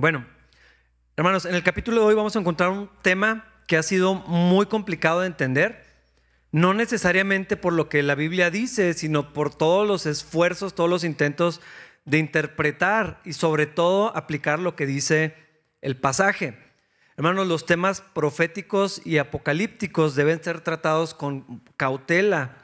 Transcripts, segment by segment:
Bueno, hermanos, en el capítulo de hoy vamos a encontrar un tema que ha sido muy complicado de entender, no necesariamente por lo que la Biblia dice, sino por todos los esfuerzos, todos los intentos de interpretar y sobre todo aplicar lo que dice el pasaje. Hermanos, los temas proféticos y apocalípticos deben ser tratados con cautela,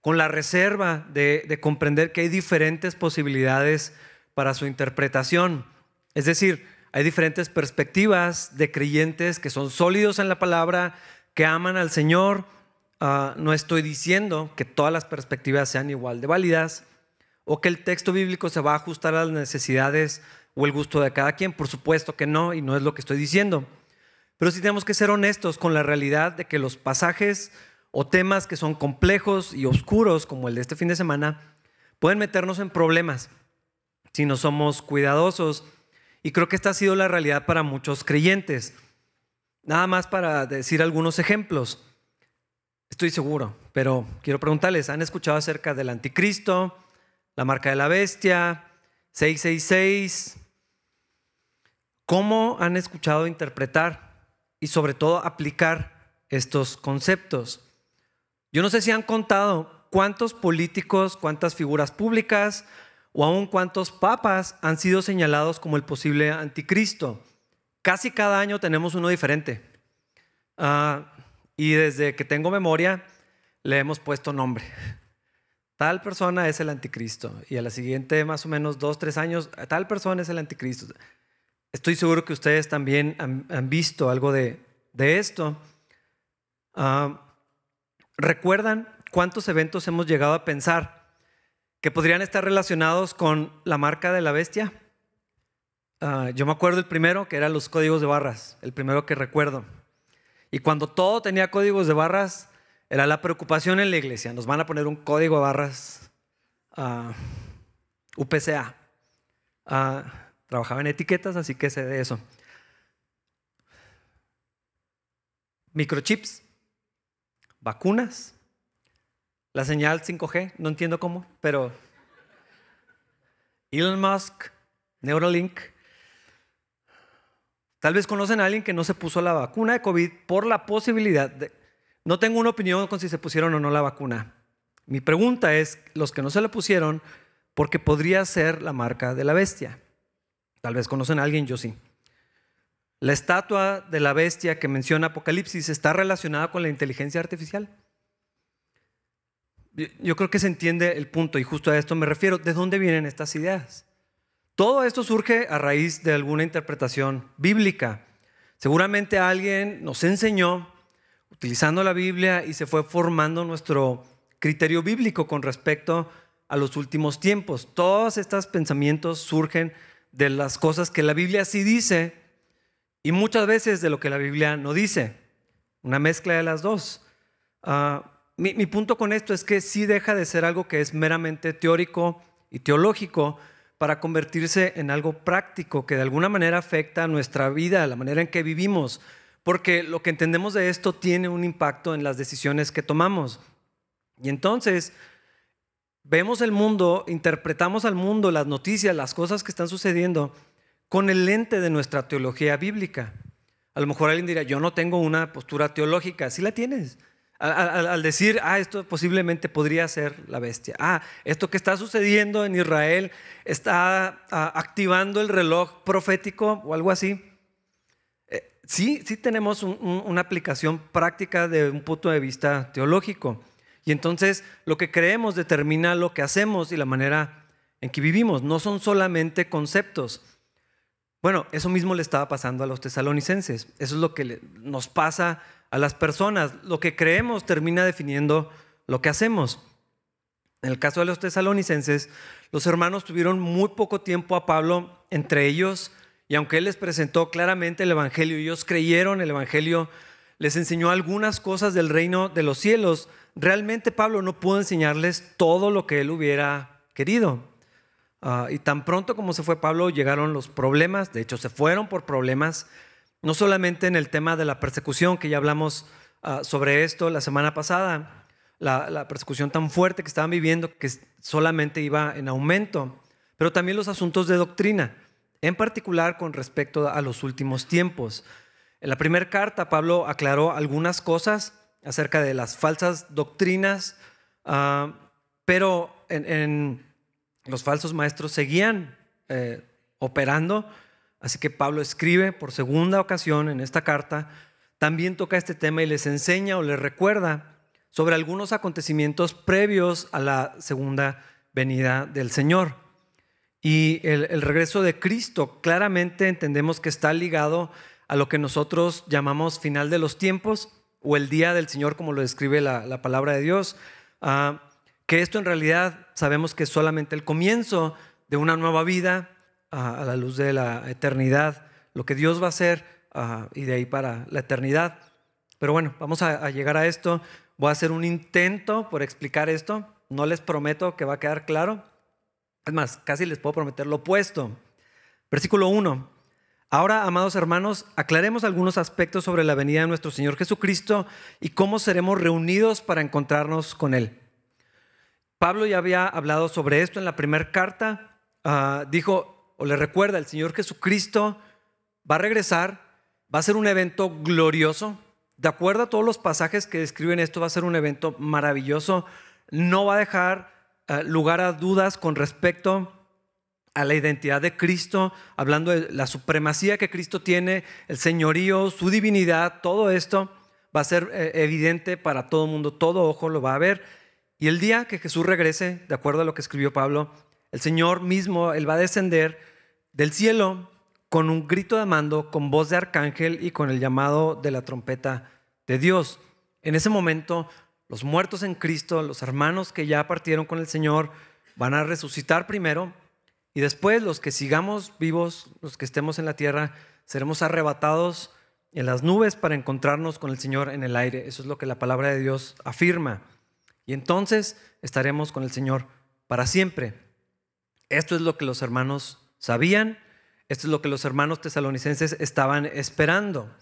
con la reserva de, de comprender que hay diferentes posibilidades para su interpretación. Es decir, hay diferentes perspectivas de creyentes que son sólidos en la palabra, que aman al Señor. Ah, no estoy diciendo que todas las perspectivas sean igual de válidas o que el texto bíblico se va a ajustar a las necesidades o el gusto de cada quien. Por supuesto que no, y no es lo que estoy diciendo. Pero sí tenemos que ser honestos con la realidad de que los pasajes o temas que son complejos y oscuros, como el de este fin de semana, pueden meternos en problemas si no somos cuidadosos y creo que esta ha sido la realidad para muchos creyentes. Nada más para decir algunos ejemplos. Estoy seguro, pero quiero preguntarles, ¿han escuchado acerca del anticristo, la marca de la bestia, 666? ¿Cómo han escuchado interpretar y sobre todo aplicar estos conceptos? Yo no sé si han contado cuántos políticos, cuántas figuras públicas, o aún cuántos papas han sido señalados como el posible anticristo. Casi cada año tenemos uno diferente. Ah, y desde que tengo memoria le hemos puesto nombre. Tal persona es el anticristo. Y a la siguiente, más o menos dos, tres años, tal persona es el anticristo. Estoy seguro que ustedes también han, visto algo de, esto. Ah, ¿Recuerdan cuántos eventos hemos llegado a pensar que podrían estar relacionados con la marca de la bestia. Ah, yo me acuerdo el primero, que eran los códigos de barras, el primero que recuerdo. Y cuando todo tenía códigos de barras, era la preocupación en la iglesia. Nos van a poner un código de barras uh, UPCA. trabajaba en etiquetas, así que sé de eso. Microchips, vacunas, la señal 5G, no entiendo cómo, pero Elon Musk, Neuralink. Tal vez conocen a alguien que no se puso la vacuna de COVID por la posibilidad de... No tengo una opinión con si se pusieron o no la vacuna. Mi pregunta es, los que no se la pusieron, porque podría ser la marca de la bestia. Tal vez conocen a alguien, yo sí. La estatua de la bestia que menciona Apocalipsis está relacionada con la inteligencia artificial. Yo creo que se entiende el punto y justo a esto me refiero. ¿De dónde vienen estas ideas? Todo esto surge a raíz de alguna interpretación bíblica. Seguramente alguien nos enseñó utilizando la Biblia y se fue formando nuestro criterio bíblico con respecto a los últimos tiempos. Todos estos pensamientos surgen de las cosas que la Biblia sí dice y muchas veces de lo que la Biblia no dice. Una mezcla de las dos. Ah, mi, punto con esto es que sí deja de ser algo que es meramente teórico y teológico para convertirse en algo práctico que de alguna manera afecta a nuestra vida, la manera en que vivimos, porque lo que entendemos de esto tiene un impacto en las decisiones que tomamos. Y entonces vemos el mundo, interpretamos al mundo, las noticias, las cosas que están sucediendo con el lente de nuestra teología bíblica. A lo mejor alguien dirá, yo no tengo una postura teológica, sí la tienes. Al, decir, ah, esto posiblemente podría ser la bestia. Ah, esto que está sucediendo en Israel está ah, activando el reloj profético o algo así. Eh, sí, sí tenemos una aplicación práctica de un punto de vista teológico. Y entonces lo que creemos determina lo que hacemos y la manera en que vivimos. No son solamente conceptos. Bueno, eso mismo le estaba pasando a los tesalonicenses. Eso es lo que nos pasa a las personas. Lo que creemos termina definiendo lo que hacemos. En el caso de los tesalonicenses, los hermanos tuvieron muy poco tiempo a Pablo entre ellos y aunque él les presentó claramente el Evangelio, ellos creyeron el Evangelio, les enseñó algunas cosas del reino de los cielos, realmente Pablo no pudo enseñarles todo lo que él hubiera querido. Ah, y tan pronto como se fue Pablo llegaron los problemas, de hecho se fueron por problemas no solamente en el tema de la persecución, que ya hablamos ah, sobre esto la semana pasada, la, persecución tan fuerte que estaban viviendo, que solamente iba en aumento, pero también los asuntos de doctrina. en particular con respecto a los últimos tiempos. En la primera carta, Pablo aclaró algunas cosas acerca de las falsas doctrinas, ah, pero en, los falsos maestros seguían eh, operando. Así que Pablo escribe por segunda ocasión en esta carta, también toca este tema y les enseña o les recuerda sobre algunos acontecimientos previos a la segunda venida del Señor. Y el, regreso de Cristo claramente entendemos que está ligado a lo que nosotros llamamos final de los tiempos o el día del Señor, como lo describe la, palabra de Dios, ah, que esto en realidad sabemos que es solamente el comienzo de una nueva vida a la luz de la eternidad, lo que Dios va a hacer y de ahí para la eternidad. Pero bueno, vamos a, a llegar a esto. Voy a hacer un intento por explicar esto. No les prometo que va a quedar claro. Es más, casi les puedo prometer lo opuesto. Versículo 1. Ahora, amados hermanos, aclaremos algunos aspectos sobre la venida de nuestro Señor Jesucristo y cómo seremos reunidos para encontrarnos con Él. Pablo ya había hablado sobre esto en la primera carta. Ah, dijo, o le recuerda, el Señor Jesucristo va a regresar, va a ser un evento glorioso. De acuerdo a todos los pasajes que describen esto, va a ser un evento maravilloso. No va a dejar ah, lugar a dudas con respecto a la identidad de Cristo, hablando de la supremacía que Cristo tiene, el señorío, su divinidad, todo esto va a ser eh, evidente para todo el mundo, todo ojo lo va a ver. Y el día que Jesús regrese, de acuerdo a lo que escribió Pablo, el Señor mismo, Él va a descender del cielo con un grito de mando, con voz de arcángel y con el llamado de la trompeta de Dios. En ese momento, los muertos en Cristo, los hermanos que ya partieron con el Señor, van a resucitar primero y después los que sigamos vivos, los que estemos en la tierra, seremos arrebatados en las nubes para encontrarnos con el Señor en el aire. Eso es lo que la palabra de Dios afirma. Y entonces estaremos con el Señor para siempre. Esto es lo que los hermanos sabían, esto es lo que los hermanos tesalonicenses estaban esperando.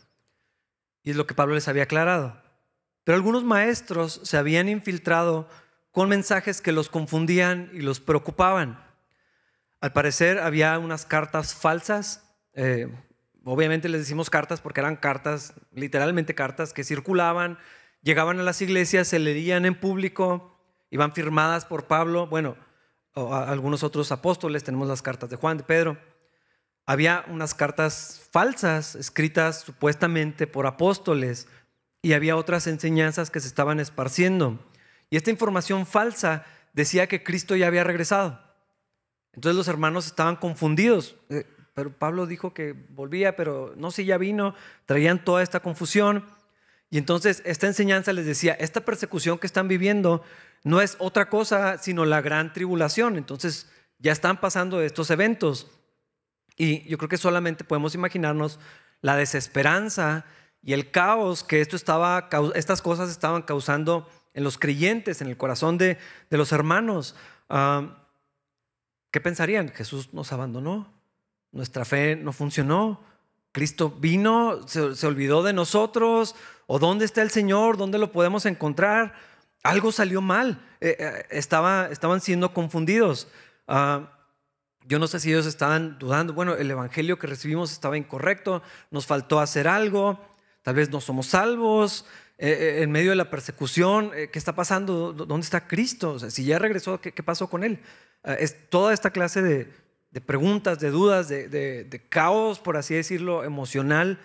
Y es lo que Pablo les había aclarado. Pero algunos maestros se habían infiltrado con mensajes que los confundían y los preocupaban. Al parecer había unas cartas falsas. Eh, obviamente les decimos cartas porque eran cartas, literalmente cartas que circulaban, llegaban a las iglesias, se leían en público, iban firmadas por Pablo, bueno, algunos otros apóstoles, tenemos las cartas de Juan, de Pedro. Había unas cartas falsas escritas supuestamente por apóstoles y había otras enseñanzas que se estaban esparciendo. Y esta información falsa decía que Cristo ya había regresado. Entonces los hermanos estaban confundidos. Eh, pero Pablo dijo que volvía, pero no sé, ya vino. Traían toda esta confusión. Y entonces esta enseñanza les decía, esta persecución que están viviendo no es otra cosa sino la gran tribulación. Entonces ya están pasando estos eventos. Y yo creo que solamente podemos imaginarnos la desesperanza y el caos que esto estaba, estas cosas estaban causando en los creyentes, en el corazón de, los hermanos. Ah, ¿Qué pensarían? Jesús nos abandonó, nuestra fe no funcionó, Cristo vino, se, olvidó de nosotros, o dónde está el Señor, dónde lo podemos encontrar. Algo salió mal, eh, eh, estaba, estaban siendo confundidos. Ah, yo no sé si ellos estaban dudando, bueno, el Evangelio que recibimos estaba incorrecto, nos faltó hacer algo, tal vez no somos salvos, eh, en medio de la persecución, ¿qué está pasando? ¿Dónde está Cristo? si ya regresó, ¿qué, ¿qué, pasó con él? Eh, es toda esta clase de, preguntas, de dudas, de, caos, por así decirlo, emocional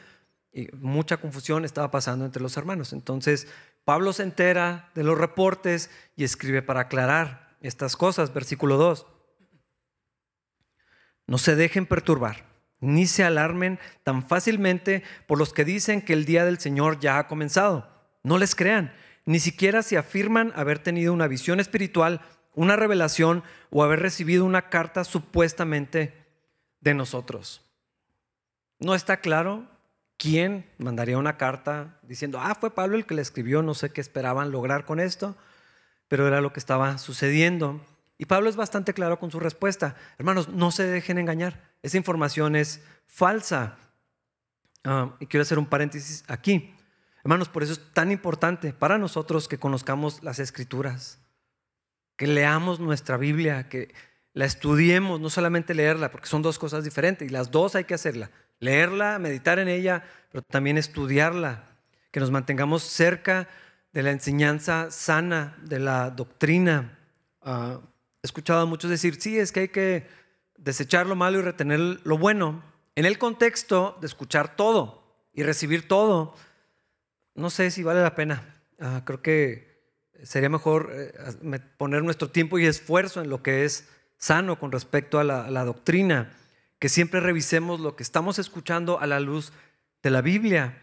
y mucha confusión estaba pasando entre los hermanos. Entonces, Pablo se entera de los reportes y escribe para aclarar estas cosas. Versículo 2. No se dejen perturbar, ni se alarmen tan fácilmente por los que dicen que el día del Señor ya ha comenzado. No les crean, ni siquiera si afirman haber tenido una visión espiritual una revelación o haber recibido una carta supuestamente de nosotros. No está claro quién mandaría una carta diciendo, ah, fue Pablo el que le escribió, no sé qué esperaban lograr con esto, pero era lo que estaba sucediendo. Y Pablo es bastante claro con su respuesta. Hermanos, no se dejen engañar. Esa información es falsa. Ah, y quiero hacer un paréntesis aquí. Hermanos, por eso es tan importante para nosotros que conozcamos las escrituras que leamos nuestra Biblia, que la estudiemos, no solamente leerla, porque son dos cosas diferentes y las dos hay que hacerla. Leerla, meditar en ella, pero también estudiarla, que nos mantengamos cerca de la enseñanza sana, de la doctrina. Ah, he escuchado a muchos decir, sí, es que hay que desechar lo malo y retener lo bueno. En el contexto de escuchar todo y recibir todo, no sé si vale la pena. Ah, creo que sería mejor eh, poner nuestro tiempo y esfuerzo en lo que es sano con respecto a la, doctrina, que siempre revisemos lo que estamos escuchando a la luz de la Biblia.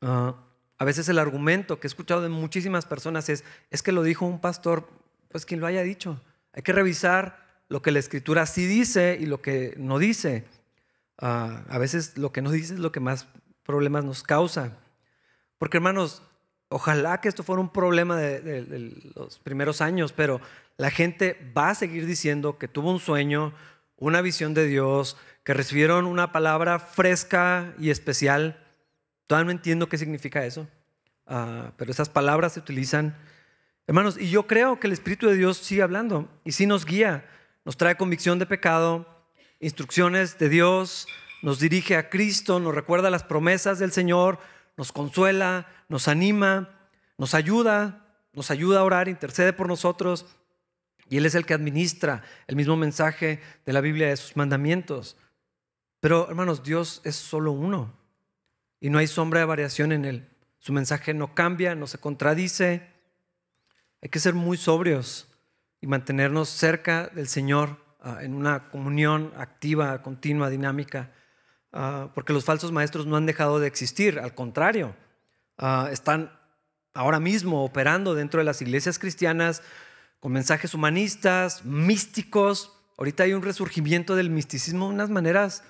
Ah, a veces el argumento que he escuchado de muchísimas personas es, es que lo dijo un pastor, pues quien lo haya dicho. Hay que revisar lo que la escritura sí dice y lo que no dice. Ah, a veces lo que no dice es lo que más problemas nos causa. Porque hermanos, ojalá que esto fuera un problema de los primeros años, pero la gente va a seguir diciendo que tuvo un sueño, una visión de Dios, que recibieron una palabra fresca y especial. Todavía no entiendo qué significa eso, ah, pero esas palabras se utilizan. Hermanos, y yo creo que el Espíritu de Dios sigue hablando y sí nos guía, nos trae convicción de pecado, instrucciones de Dios, nos dirige a Cristo, nos recuerda las promesas del Señor, nos consuela, nos anima, nos ayuda, nos ayuda a orar, intercede por nosotros. Y Él es el que administra el mismo mensaje de la Biblia de sus mandamientos. Pero hermanos, Dios es solo uno y no hay sombra de variación en Él. Su mensaje no cambia, no se contradice. Hay que ser muy sobrios y mantenernos cerca del Señor ah, en una comunión activa, continua, dinámica, ah, porque los falsos maestros no han dejado de existir, al contrario, ah, están ahora mismo operando dentro de las iglesias cristianas con mensajes humanistas, místicos. Ahorita hay un resurgimiento del misticismo de unas maneras.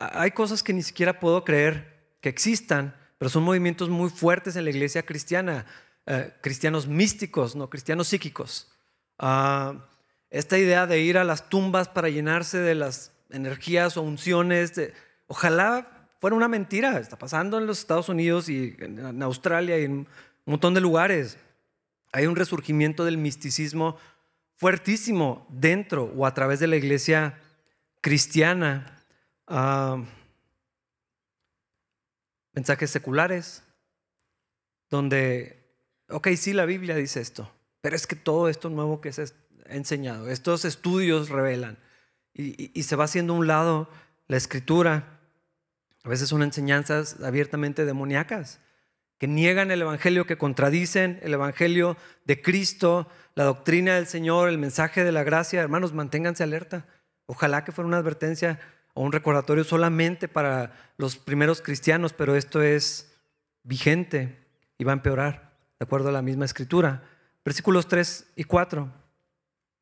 Hay cosas que ni siquiera puedo creer que existan, pero son movimientos muy fuertes en la iglesia cristiana. Eh, cristianos místicos, no cristianos psíquicos. Ah, esta idea de ir a las tumbas para llenarse de las energías o unciones, ojalá fuera una mentira. Está pasando en los Estados Unidos y en Australia y en un montón de lugares. Hay un resurgimiento del misticismo fuertísimo dentro o a través de la iglesia cristiana. Ah, mensajes seculares, donde, ok, sí, la Biblia dice esto, pero es que todo esto nuevo que se ha enseñado, estos estudios revelan, y, y se va haciendo a un lado la escritura. A veces son enseñanzas abiertamente demoníacas que niegan el Evangelio, que contradicen el Evangelio de Cristo, la doctrina del Señor, el mensaje de la gracia. Hermanos, manténganse alerta. Ojalá que fuera una advertencia o un recordatorio solamente para los primeros cristianos, pero esto es vigente y va a empeorar, de acuerdo a la misma escritura. Versículos 3 y 4.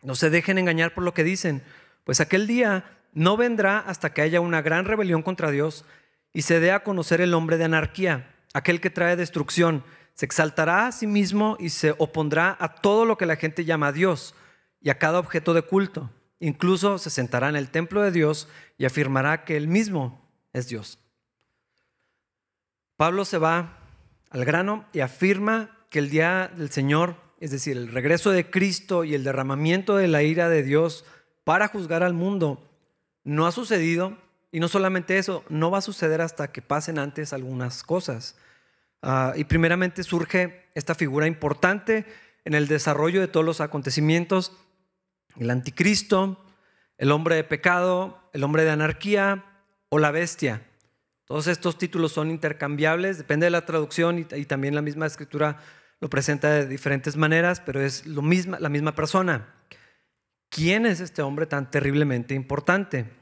No se dejen engañar por lo que dicen, pues aquel día no vendrá hasta que haya una gran rebelión contra Dios y se dé a conocer el hombre de anarquía aquel que trae destrucción, se exaltará a sí mismo y se opondrá a todo lo que la gente llama Dios y a cada objeto de culto. Incluso se sentará en el templo de Dios y afirmará que él mismo es Dios. Pablo se va al grano y afirma que el día del Señor, es decir, el regreso de Cristo y el derramamiento de la ira de Dios para juzgar al mundo, no ha sucedido y no solamente eso, no va a suceder hasta que pasen antes algunas cosas. Ah, y primeramente surge esta figura importante en el desarrollo de todos los acontecimientos, el anticristo, el hombre de pecado, el hombre de anarquía o la bestia. Todos estos títulos son intercambiables, depende de la traducción y, también la misma escritura lo presenta de diferentes maneras, pero es lo misma, la misma persona. ¿Quién es este hombre tan terriblemente importante?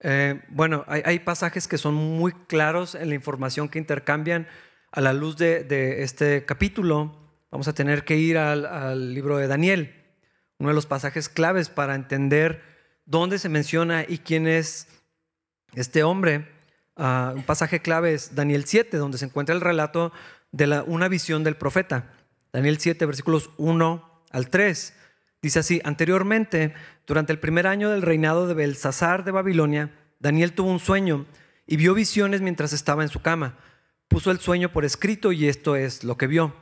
Eh, bueno, hay, pasajes que son muy claros en la información que intercambian a la luz de, este capítulo. Vamos a tener que ir al, libro de Daniel, uno de los pasajes claves para entender dónde se menciona y quién es este hombre. Ah, un pasaje clave es Daniel 7, donde se encuentra el relato de la, una visión del profeta. Daniel 7, versículos 1 al 3. Dice así, anteriormente, durante el primer año del reinado de Belsasar de Babilonia, Daniel tuvo un sueño y vio visiones mientras estaba en su cama. Puso el sueño por escrito y esto es lo que vio.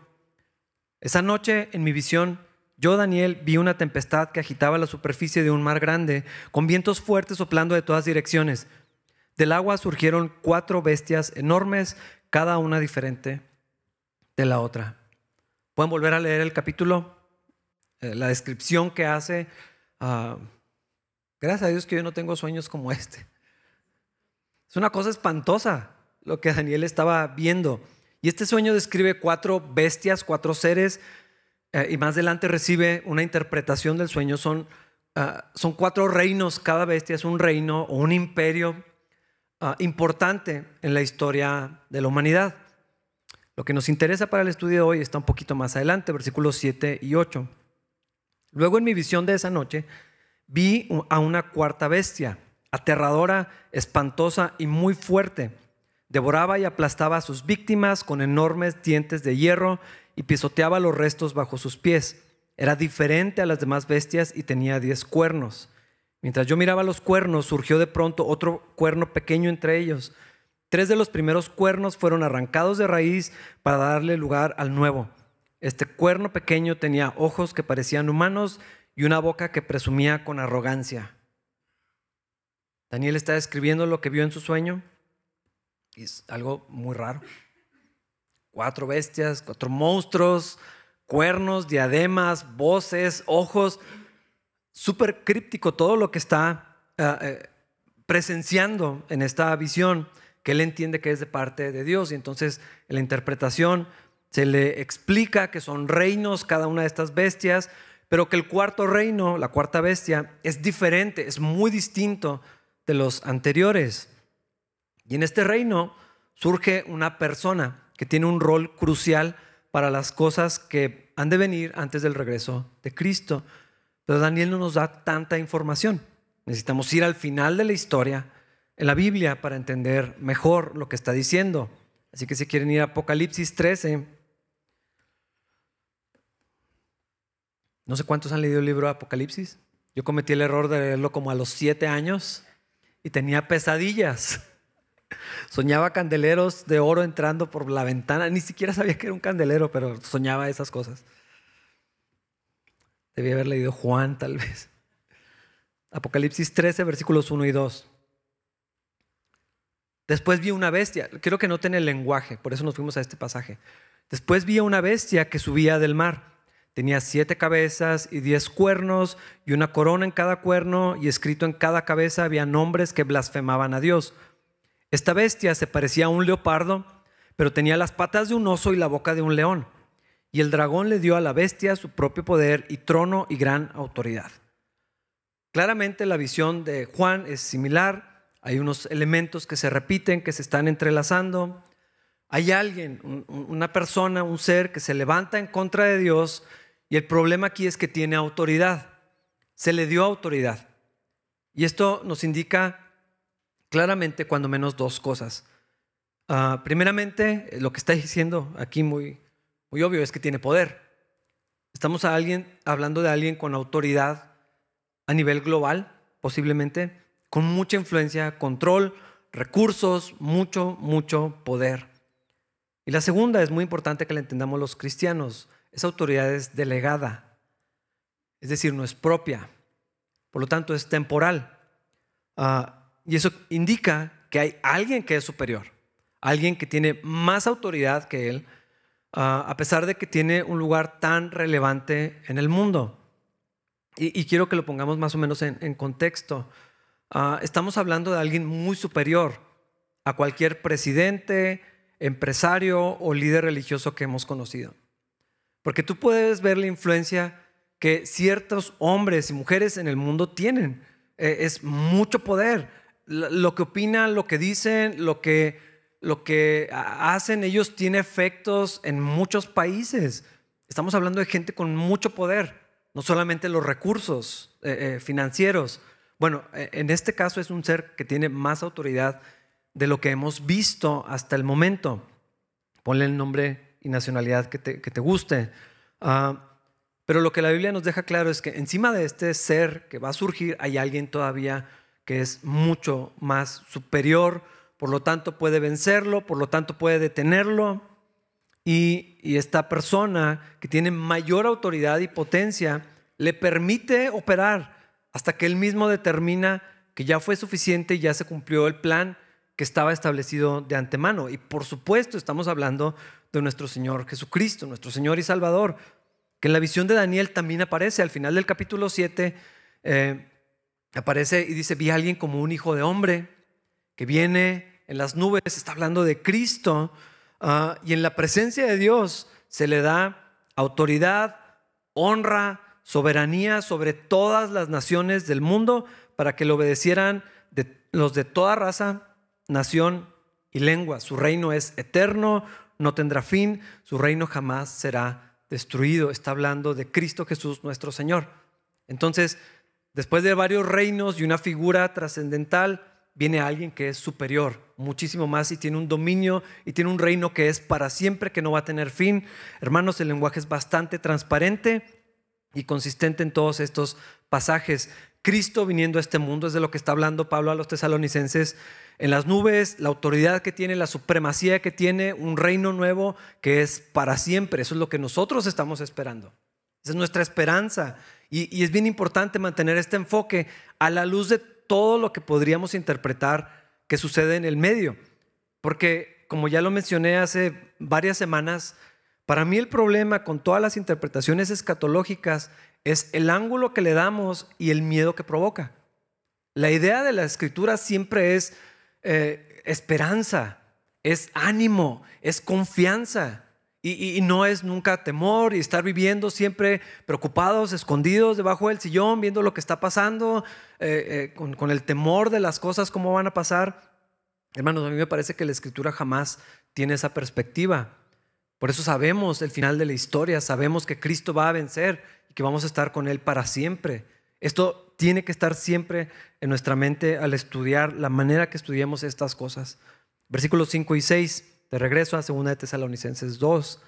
Esa noche en mi visión yo, Daniel, vi una tempestad que agitaba la superficie de un mar grande, con vientos fuertes soplando de todas direcciones. Del agua surgieron cuatro bestias enormes, cada una diferente de la otra. Pueden volver a leer el capítulo, eh, la descripción que hace. Ah, gracias a Dios que yo no tengo sueños como este. Es una cosa espantosa lo que Daniel estaba viendo. Y este sueño describe cuatro bestias, cuatro seres eh, y más adelante recibe una interpretación del sueño. Son, ah, son cuatro reinos, cada bestia es un reino o un imperio ah, importante en la historia de la humanidad. Lo que nos interesa para el estudio de hoy está un poquito más adelante, versículos 7 y 8. Luego en mi visión de esa noche vi a una cuarta bestia, aterradora, espantosa y muy fuerte. Devoraba y aplastaba a sus víctimas con enormes dientes de hierro y pisoteaba los restos bajo sus pies. Era diferente a las demás bestias y tenía diez cuernos. Mientras yo miraba los cuernos, surgió de pronto otro cuerno pequeño entre ellos. Tres de los primeros cuernos fueron arrancados de raíz para darle lugar al nuevo. Este cuerno pequeño tenía ojos que parecían humanos y una boca que presumía con arrogancia. Daniel está describiendo lo que vio en su sueño y es algo muy raro cuatro bestias, cuatro monstruos, cuernos, diademas, voces, ojos. Súper críptico todo lo que está eh, eh, presenciando en esta visión que él entiende que es de parte de Dios. Y entonces en la interpretación se le explica que son reinos cada una de estas bestias, pero que el cuarto reino, la cuarta bestia, es diferente, es muy distinto de los anteriores. Y en este reino surge una persona que tiene un rol crucial para las cosas que han de venir antes del regreso de Cristo. Pero Daniel no nos da tanta información. Necesitamos ir al final de la historia en la Biblia para entender mejor lo que está diciendo. Así que si quieren ir a Apocalipsis 13, no sé cuántos han leído el libro de Apocalipsis. Yo cometí el error de leerlo como a los siete años y tenía pesadillas. Soñaba candeleros de oro entrando por la ventana. Ni siquiera sabía que era un candelero, pero soñaba esas cosas. Debía haber leído Juan, tal vez. Apocalipsis 13, versículos 1 y 2. Después vi una bestia. Quiero que noten el lenguaje, por eso nos fuimos a este pasaje. Después vi una bestia que subía del mar. Tenía siete cabezas y diez cuernos y una corona en cada cuerno y escrito en cada cabeza había nombres que blasfemaban a Dios. Esta bestia se parecía a un leopardo, pero tenía las patas de un oso y la boca de un león. Y el dragón le dio a la bestia su propio poder y trono y gran autoridad. Claramente la visión de Juan es similar. Hay unos elementos que se repiten, que se están entrelazando. Hay alguien, una persona, un ser que se levanta en contra de Dios y el problema aquí es que tiene autoridad. Se le dio autoridad. Y esto nos indica claramente cuando menos dos cosas. Ah, primeramente, lo que está diciendo aquí muy, muy obvio es que tiene poder. Estamos a alguien, hablando de alguien con autoridad a nivel global, posiblemente, con mucha influencia, control, recursos, mucho, mucho poder. Y la segunda es muy importante que la entendamos los cristianos. Esa autoridad es delegada, es decir, no es propia. Por lo tanto, es temporal. Uh, y eso indica que hay alguien que es superior, alguien que tiene más autoridad que él, ah, a pesar de que tiene un lugar tan relevante en el mundo. Y, quiero que lo pongamos más o menos en, contexto. Ah, estamos hablando de alguien muy superior a cualquier presidente, empresario o líder religioso que hemos conocido. Porque tú puedes ver la influencia que ciertos hombres y mujeres en el mundo tienen. Eh, es mucho poder lo que opinan, lo que dicen, lo que, lo que hacen ellos tiene efectos en muchos países. Estamos hablando de gente con mucho poder, no solamente los recursos eh, eh, financieros. Bueno, e, en este caso es un ser que tiene más autoridad de lo que hemos visto hasta el momento. Ponle el nombre y nacionalidad que te, guste. Ah, pero lo que la Biblia nos deja claro es que encima de este ser que va a surgir hay alguien todavía que es mucho más superior, por lo tanto puede vencerlo, por lo tanto puede detenerlo, y, y esta persona que tiene mayor autoridad y potencia le permite operar hasta que él mismo determina que ya fue suficiente y ya se cumplió el plan que estaba establecido de antemano. Y por supuesto estamos hablando de nuestro Señor Jesucristo, nuestro Señor y Salvador, que en la visión de Daniel también aparece. Al final del capítulo 7 eh, aparece y dice, vi a alguien como un hijo de hombre que viene en las nubes, está hablando de Cristo, ah, y en la presencia de Dios se le da autoridad, honra, soberanía sobre todas las naciones del mundo para que le obedecieran de, los de toda raza, nación y lengua. Su reino es eterno, no tendrá fin, su reino jamás será destruido. Está hablando de Cristo Jesús nuestro Señor. Entonces, después de varios reinos y una figura trascendental, viene alguien que es superior, muchísimo más, y tiene un dominio y tiene un reino que es para siempre, que no va a tener fin. Hermanos, el lenguaje es bastante transparente y consistente en todos estos pasajes. Cristo viniendo a este mundo es de lo que está hablando Pablo a los tesalonicenses. En las nubes, la autoridad que tiene, la supremacía que tiene, un reino nuevo que es para siempre. Eso es lo que nosotros estamos esperando. Es nuestra esperanza. Y, y es bien importante mantener este enfoque a la luz de todo lo que podríamos interpretar que sucede en el medio. Porque, como ya lo mencioné hace varias semanas, para mí el problema con todas las interpretaciones escatológicas es el ángulo que le damos y el miedo que provoca. La idea de la escritura siempre es eh, esperanza, es ánimo, es confianza. Y, no es nunca temor y estar viviendo siempre preocupados, escondidos debajo del sillón, viendo lo que está pasando, eh, eh, con, con el temor de las cosas, cómo van a pasar. Hermanos, a mí me parece que la escritura jamás tiene esa perspectiva. Por eso sabemos el final de la historia, sabemos que Cristo va a vencer y que vamos a estar con Él para siempre. Esto tiene que estar siempre en nuestra mente al estudiar la manera que estudiemos estas cosas. Versículos 5 y 6, de regreso a 2 de Tesalonicenses 2.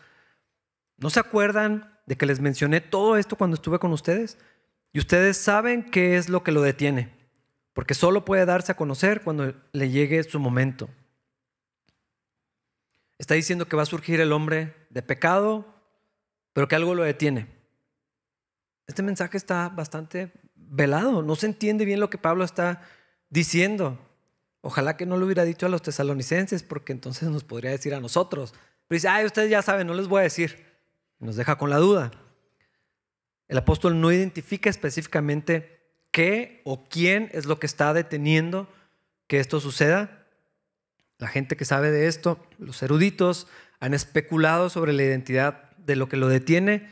¿No se acuerdan de que les mencioné todo esto cuando estuve con ustedes? Y ustedes saben qué es lo que lo detiene, porque solo puede darse a conocer cuando le llegue su momento. Está diciendo que va a surgir el hombre de pecado, pero que algo lo detiene. Este mensaje está bastante velado, no se entiende bien lo que Pablo está diciendo. Ojalá que no lo hubiera dicho a los tesalonicenses, porque entonces nos podría decir a nosotros. Pero dice, ay, ustedes ya saben, no les voy a decir. Nos deja con la duda. El apóstol no identifica específicamente qué o quién es lo que está deteniendo que esto suceda, la gente que sabe de esto, los eruditos, han especulado sobre la identidad de lo que lo detiene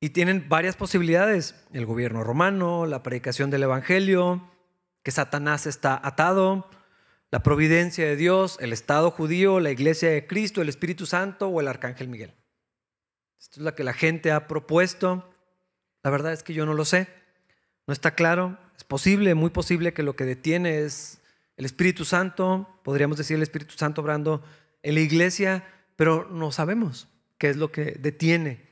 y tienen varias posibilidades. El gobierno romano, la predicación del Evangelio, que Satanás está atado, la providencia de Dios, el Estado judío, la iglesia de Cristo, el Espíritu Santo o el Arcángel Miguel. Esto es lo que la gente ha propuesto. La verdad es que yo no lo sé. No está claro. Es posible, muy posible que lo que detiene es el Espíritu Santo, podríamos decir el Espíritu Santo obrando en la iglesia, pero no sabemos qué es lo que detiene.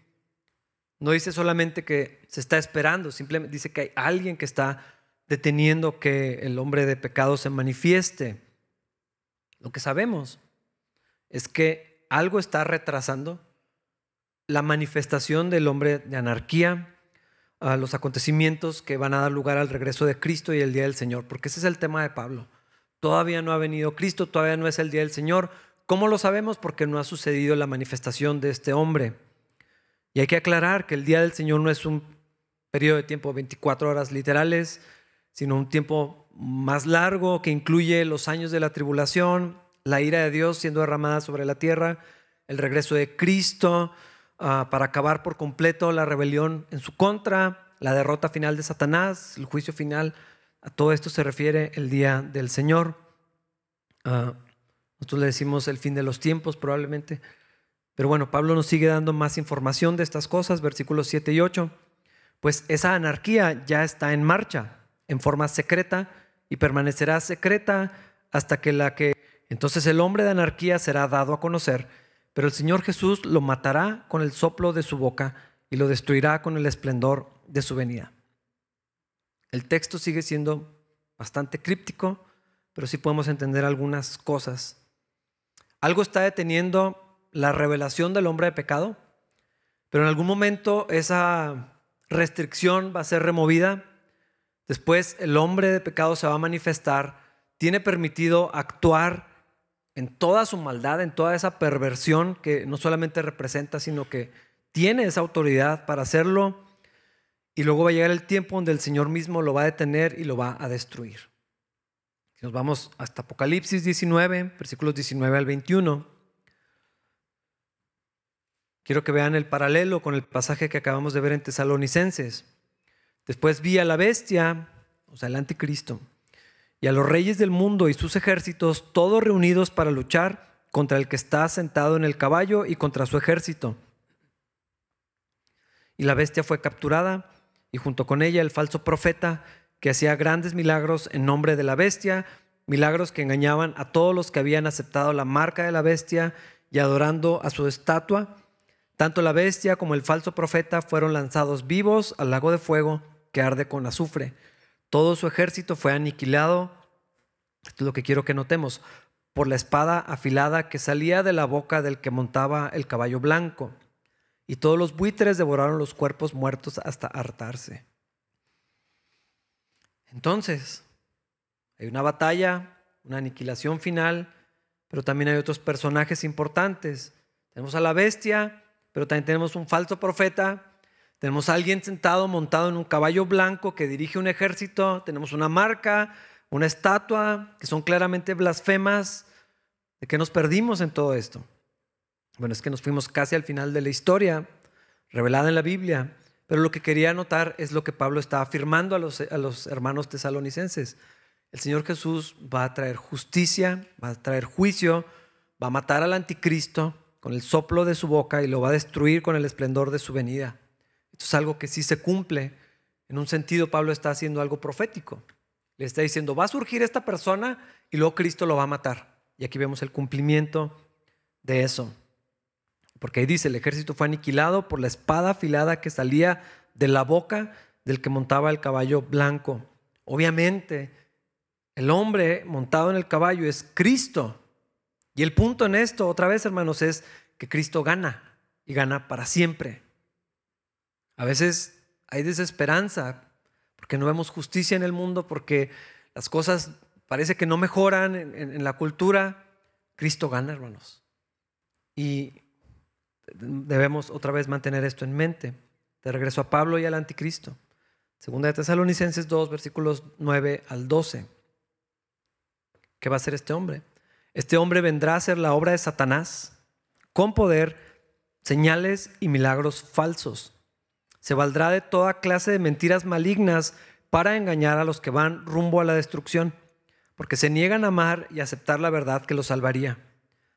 No dice solamente que se está esperando, simplemente dice que hay alguien que está deteniendo que el hombre de pecado se manifieste. Lo que sabemos es que algo está retrasando la manifestación del hombre de anarquía, a los acontecimientos que van a dar lugar al regreso de Cristo y el día del Señor, porque ese es el tema de Pablo. Todavía no ha venido Cristo, todavía no es el día del Señor. ¿Cómo lo sabemos? Porque no ha sucedido la manifestación de este hombre. Y hay que aclarar que el día del Señor no es un periodo de tiempo de 24 horas literales, sino un tiempo más largo que incluye los años de la tribulación, la ira de Dios siendo derramada sobre la tierra, el regreso de Cristo ah, para acabar por completo la rebelión en su contra, la derrota final de Satanás, el juicio final a todo esto se refiere el día del Señor. Ah, nosotros le decimos el fin de los tiempos probablemente. Pero bueno, Pablo nos sigue dando más información de estas cosas, versículos 7 y 8. Pues esa anarquía ya está en marcha, en forma secreta, y permanecerá secreta hasta que la que... Entonces el hombre de anarquía será dado a conocer, pero el Señor Jesús lo matará con el soplo de su boca y lo destruirá con el esplendor de su venida. El texto sigue siendo bastante críptico, pero sí podemos entender algunas cosas. Algo está deteniendo la revelación del hombre de pecado, pero en algún momento esa restricción va a ser removida. Después el hombre de pecado se va a manifestar, tiene permitido actuar en toda su maldad, en toda esa perversión que no solamente representa, sino que tiene esa autoridad para hacerlo. Y luego va a llegar el tiempo donde el Señor mismo lo va a detener y lo va a destruir. Nos vamos hasta Apocalipsis 19, versículos 19 al 21. Quiero que vean el paralelo con el pasaje que acabamos de ver en Tesalonicenses. Después vi a la bestia, o sea, el anticristo, y a los reyes del mundo y sus ejércitos, todos reunidos para luchar contra el que está sentado en el caballo y contra su ejército. Y la bestia fue capturada, y junto con ella el falso profeta, que hacía grandes milagros en nombre de la bestia, milagros que engañaban a todos los que habían aceptado la marca de la bestia y adorando a su estatua. Tanto la bestia como el falso profeta fueron lanzados vivos al lago de fuego que arde con azufre. Todo su ejército fue aniquilado, esto es lo que quiero que notemos, por la espada afilada que salía de la boca del que montaba el caballo blanco. Y todos los buitres devoraron los cuerpos muertos hasta hartarse. Entonces, hay una batalla, una aniquilación final, pero también hay otros personajes importantes. Tenemos a la bestia, pero también tenemos un falso profeta, tenemos a alguien sentado montado en un caballo blanco que dirige un ejército, tenemos una marca, una estatua, que son claramente blasfemas. ¿De qué nos perdimos en todo esto? Bueno, es que nos fuimos casi al final de la historia revelada en la Biblia, pero lo que quería notar es lo que Pablo está afirmando a los, a los hermanos tesalonicenses. El Señor Jesús va a traer justicia, va a traer juicio, va a matar al anticristo, con el soplo de su boca y lo va a destruir con el esplendor de su venida. Esto es algo que sí se cumple. En un sentido, Pablo está haciendo algo profético. Le está diciendo, va a surgir esta persona y luego Cristo lo va a matar. Y aquí vemos el cumplimiento de eso. Porque ahí dice, el ejército fue aniquilado por la espada afilada que salía de la boca del que montaba el caballo blanco. Obviamente, el hombre montado en el caballo es Cristo. Y el punto en esto, otra vez hermanos, es que Cristo gana y gana para siempre. A veces hay desesperanza porque no vemos justicia en el mundo, porque las cosas parece que no mejoran en, la cultura. Cristo gana, hermanos. Y debemos otra vez mantener esto en mente. De regreso a Pablo y al anticristo. Segunda de Tesalonicenses 2, versículos 9 al 12. ¿Qué va a hacer este hombre? Este hombre vendrá a ser la obra de Satanás con poder, señales y milagros falsos. Se valdrá de toda clase de mentiras malignas para engañar a los que van rumbo a la destrucción, porque se niegan a amar y aceptar la verdad que los salvaría.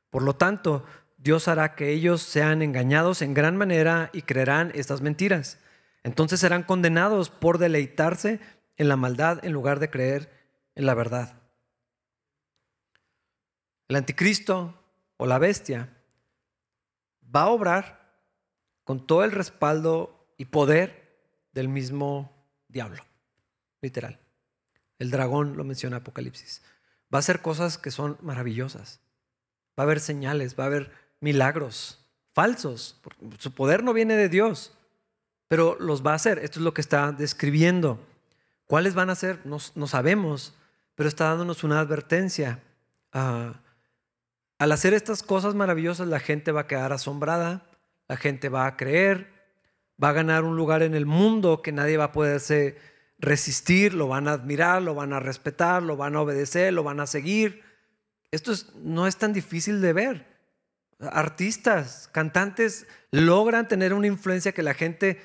Por lo tanto, Dios hará que ellos sean engañados en gran manera y creerán estas mentiras. Entonces serán condenados por deleitarse en la maldad en lugar de creer en la verdad. El anticristo o la bestia va a obrar con todo el respaldo y poder del mismo diablo, literal. El dragón lo menciona Apocalipsis. Va a hacer cosas que son maravillosas. Va a haber señales, va a haber milagros falsos. Su poder no viene de Dios, pero los va a hacer. Esto es lo que está describiendo. ¿Cuáles van a ser? No, sabemos, pero está dándonos una advertencia. a al hacer estas cosas maravillosas, la gente va a quedar asombrada, la gente va a creer, va a ganar un lugar en el mundo que nadie va a poderse resistir, lo van a admirar, lo van a respetar, lo van a obedecer, lo van a seguir. Esto no es tan difícil de ver. Artistas, cantantes logran tener una influencia que la gente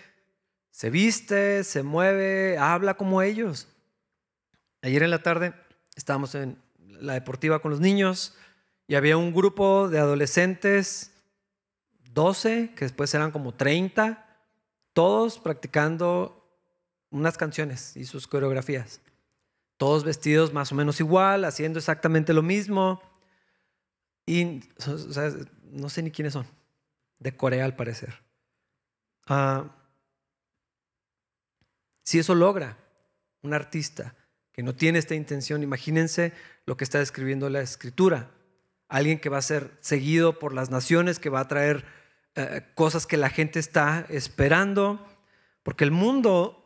se viste, se mueve, habla como ellos. Ayer en la tarde estábamos en la deportiva con los niños y había un grupo de adolescentes, 12, que después eran como 30, todos practicando unas canciones y sus coreografías. Todos vestidos más o menos igual, haciendo exactamente lo mismo. Y no sé ni quiénes son, de Corea al parecer. Ah, si eso logra un artista que no tiene esta intención, imagínense lo que está describiendo la escritura alguien que va a ser seguido por las naciones, que va a traer eh, cosas que la gente está esperando, porque el mundo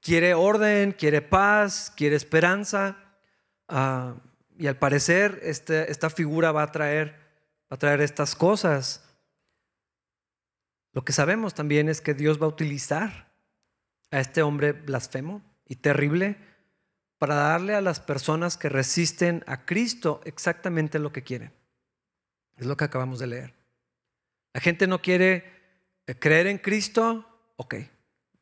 quiere orden, quiere paz, quiere esperanza, ah, y al parecer este, esta figura va a, traer, va a traer estas cosas. Lo que sabemos también es que Dios va a utilizar a este hombre blasfemo y terrible para darle a las personas que resisten a Cristo exactamente lo que quieren. Es lo que acabamos de leer. La gente no quiere eh, creer en Cristo, ok,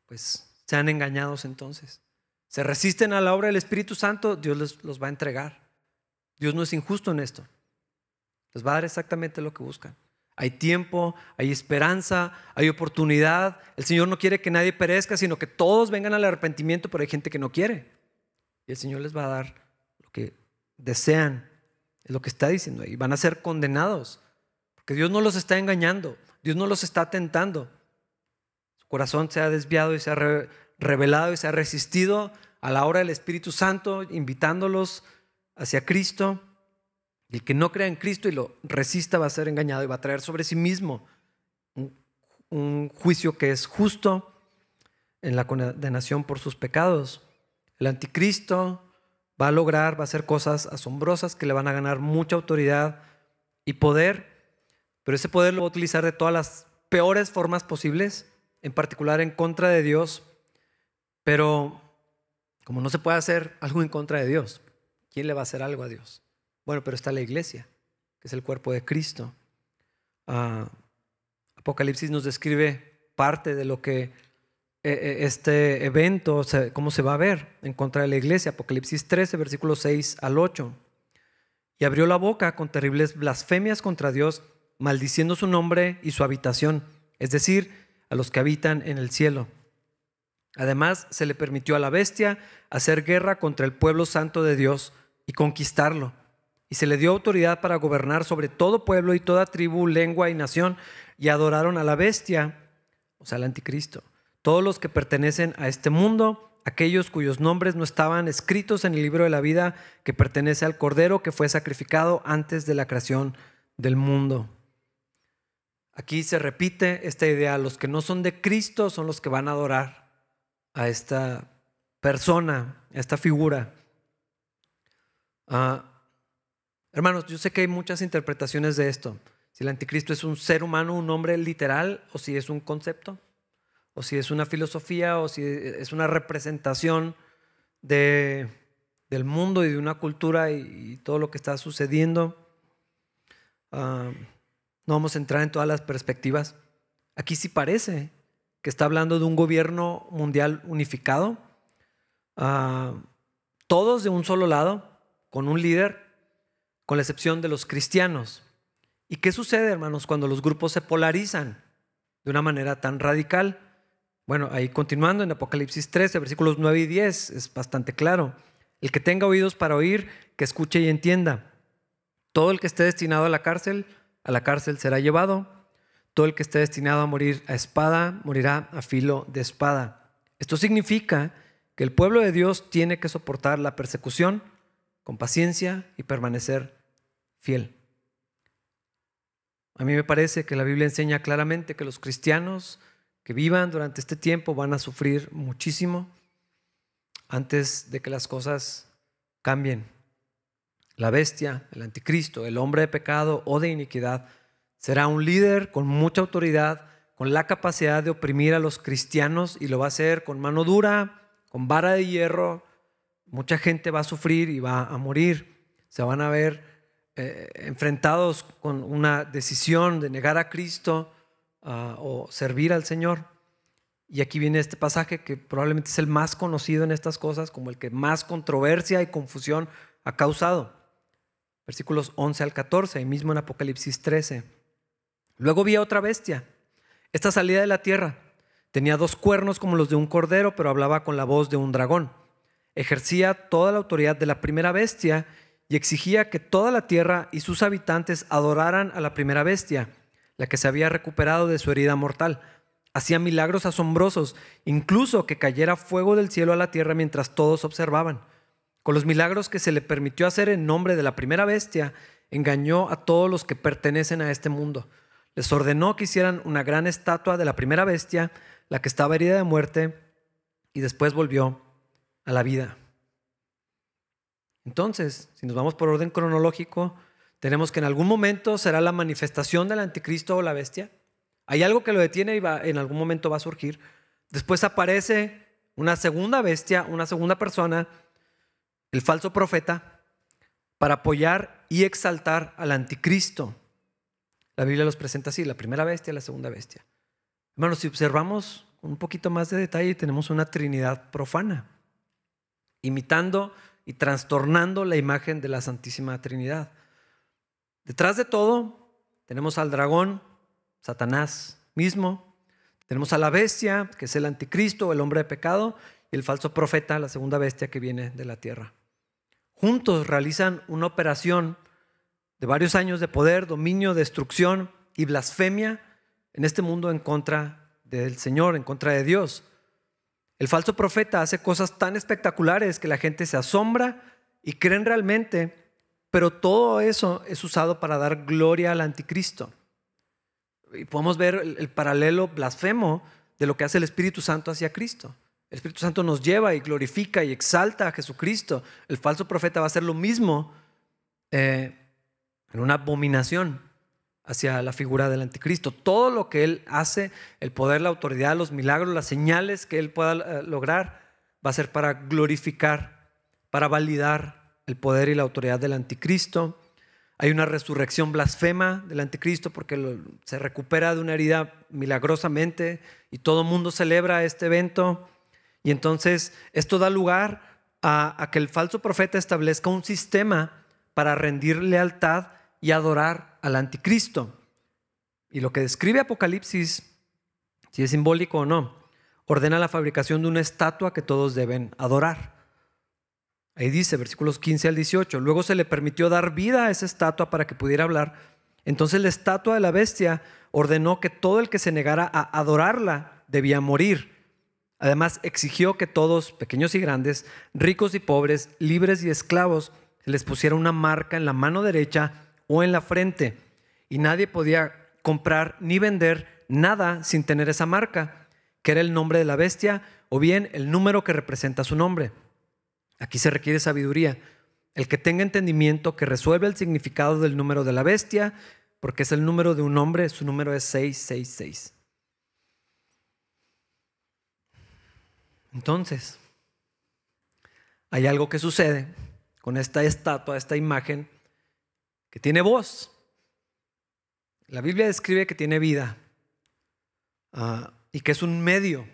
pues sean engañados entonces. Se resisten a la obra del Espíritu Santo, Dios los va a entregar. Dios no es injusto en esto. Les va a dar exactamente lo que buscan. Hay tiempo, hay esperanza, hay oportunidad. El Señor no quiere que nadie perezca, sino que todos vengan al arrepentimiento, pero hay gente que no quiere. Y el Señor les va a dar lo que desean. Es lo que está diciendo ahí. Van a ser condenados. Porque Dios no los está engañando. Dios no los está tentando. Su corazón se ha desviado y se ha revelado y se ha resistido a la hora del Espíritu Santo, invitándolos hacia Cristo. El que no crea en Cristo y lo resista va a ser engañado y va a traer sobre sí mismo un, juicio que es justo en la condenación por sus pecados. El anticristo va a lograr, va a hacer cosas asombrosas que le van a ganar mucha autoridad y poder, pero ese poder lo va a utilizar de todas las peores formas posibles, en particular en contra de Dios, pero como no se puede hacer algo en contra de Dios, ¿quién le va a hacer algo a Dios? Bueno, pero está la iglesia, que es el cuerpo de Cristo. Ah, Apocalipsis nos describe parte de lo que e, e, este evento, cómo se va a ver en contra de la iglesia. Apocalipsis 13, versículos 6 al 8. Y abrió la boca con terribles blasfemias contra Dios, maldiciendo su nombre y su habitación, es decir, a los que habitan en el cielo. Además, se le permitió a la bestia hacer guerra contra el pueblo santo de Dios y conquistarlo y se le dio autoridad para gobernar sobre todo pueblo y toda tribu, lengua y nación, y adoraron a la bestia, o sea, al anticristo. Todos los que pertenecen a este mundo, aquellos cuyos nombres no estaban escritos en el libro de la vida que pertenece al Cordero que fue sacrificado antes de la creación del mundo. Aquí se repite esta idea, los que no son de Cristo son los que van a adorar a esta persona, a esta figura. Ah, Hermanos, yo sé que hay muchas interpretaciones de esto. Si el anticristo es un ser humano, un hombre literal, o si es un concepto, o si es una filosofía, o si es una representación de, del mundo y de una cultura y, todo lo que está sucediendo. Ah, no vamos a entrar en todas las perspectivas. Aquí sí parece que está hablando de un gobierno mundial unificado, ah, todos de un solo lado, con un líder con la excepción de los cristianos. ¿Y qué sucede, hermanos, cuando los grupos se polarizan de una manera tan radical? Bueno, ahí continuando en Apocalipsis 13, versículos 9 y 10, es bastante claro. El que tenga oídos para oír, que escuche y entienda. Todo el que esté destinado a la cárcel, a la cárcel será llevado. Todo el que esté destinado a morir a espada, morirá a filo de espada. Esto significa que el pueblo de Dios tiene que soportar la persecución con paciencia y permanecer fiel. A mí me parece que la Biblia enseña claramente que los cristianos que vivan durante este tiempo van a sufrir muchísimo antes de que las cosas cambien. La bestia, el anticristo, el hombre de pecado o de iniquidad, será un líder con mucha autoridad, con la capacidad de oprimir a los cristianos y lo va a hacer con mano dura, con vara de hierro, mucha gente va a sufrir y va a morir. Se van a ver eh, enfrentados con una decisión de negar a Cristo ah, o servir al Señor. Y aquí viene este pasaje que probablemente es el más conocido en estas cosas, como el que más controversia y confusión ha causado. Versículos 11 al 14, ahí mismo en Apocalipsis 13. Luego vi a otra bestia. Esta salida de la tierra tenía dos cuernos como los de un cordero, pero hablaba con la voz de un dragón ejercía toda la autoridad de la primera bestia y exigía que toda la tierra y sus habitantes adoraran a la primera bestia, la que se había recuperado de su herida mortal. Hacía milagros asombrosos, incluso que cayera fuego del cielo a la tierra mientras todos observaban. Con los milagros que se le permitió hacer en nombre de la primera bestia, engañó a todos los que pertenecen a este mundo. Les ordenó que hicieran una gran estatua de la primera bestia, la que estaba herida de muerte, y después volvió a la vida. Entonces, si nos vamos por orden cronológico, tenemos que en algún momento será la manifestación del anticristo o la bestia. Hay algo que lo detiene y en algún momento va a surgir. Después aparece una segunda bestia, una segunda persona, el falso profeta, para apoyar y exaltar al anticristo. La Biblia los presenta así, la primera bestia la segunda bestia. Hermanos, si observamos un poquito más de detalle, tenemos una trinidad profana, imitando y trastornando la imagen de la Santísima Trinidad. Detrás de todo tenemos al dragón, Satanás mismo, tenemos a la bestia, que es el anticristo, el hombre de pecado, y el falso profeta, la segunda bestia que viene de la tierra. Juntos realizan una operación de varios años de poder, dominio, destrucción y blasfemia en este mundo en contra del Señor, en contra de Dios. El falso profeta hace cosas tan espectaculares que la gente se asombra y creen realmente, pero todo eso es usado para dar gloria al anticristo. Y podemos ver el, paralelo blasfemo de lo que hace el Espíritu Santo hacia Cristo. El Espíritu Santo nos lleva y glorifica y exalta a Jesucristo. El falso profeta va a hacer lo mismo eh, en una abominación hacia la figura del anticristo. Todo lo que él hace, el poder, la autoridad, los milagros, las señales que él pueda eh, lograr, va a ser para glorificar, para validar el poder y la autoridad del anticristo. Hay una resurrección blasfema del anticristo porque se recupera de una herida milagrosamente y todo el mundo celebra este evento. Y entonces esto da lugar a que el falso profeta establezca un sistema para rendir lealtad y adorar al anticristo. Y lo que describe Apocalipsis, si es simbólico o no, ordena la fabricación de una estatua que todos deben adorar. Ahí dice, versículos 15 al 18, luego se le permitió dar vida a esa estatua para que pudiera hablar. Entonces la estatua de la bestia ordenó que todo el que se negara a adorarla debía morir. Además exigió que todos, pequeños y grandes, ricos y pobres, libres y esclavos, les pusiera una marca en la mano derecha o en la frente. Y nadie podía comprar ni vender nada sin tener esa marca, que era el nombre de la bestia o bien el número que representa su nombre. Aquí se requiere sabiduría. El que tenga entendimiento, que resuelva el significado del número de la bestia, porque es el número de un hombre, su número es 666. Entonces, hay algo que sucede con esta estatua, esta imagen, que tiene voz. La Biblia describe que tiene vida ah, y que es un medio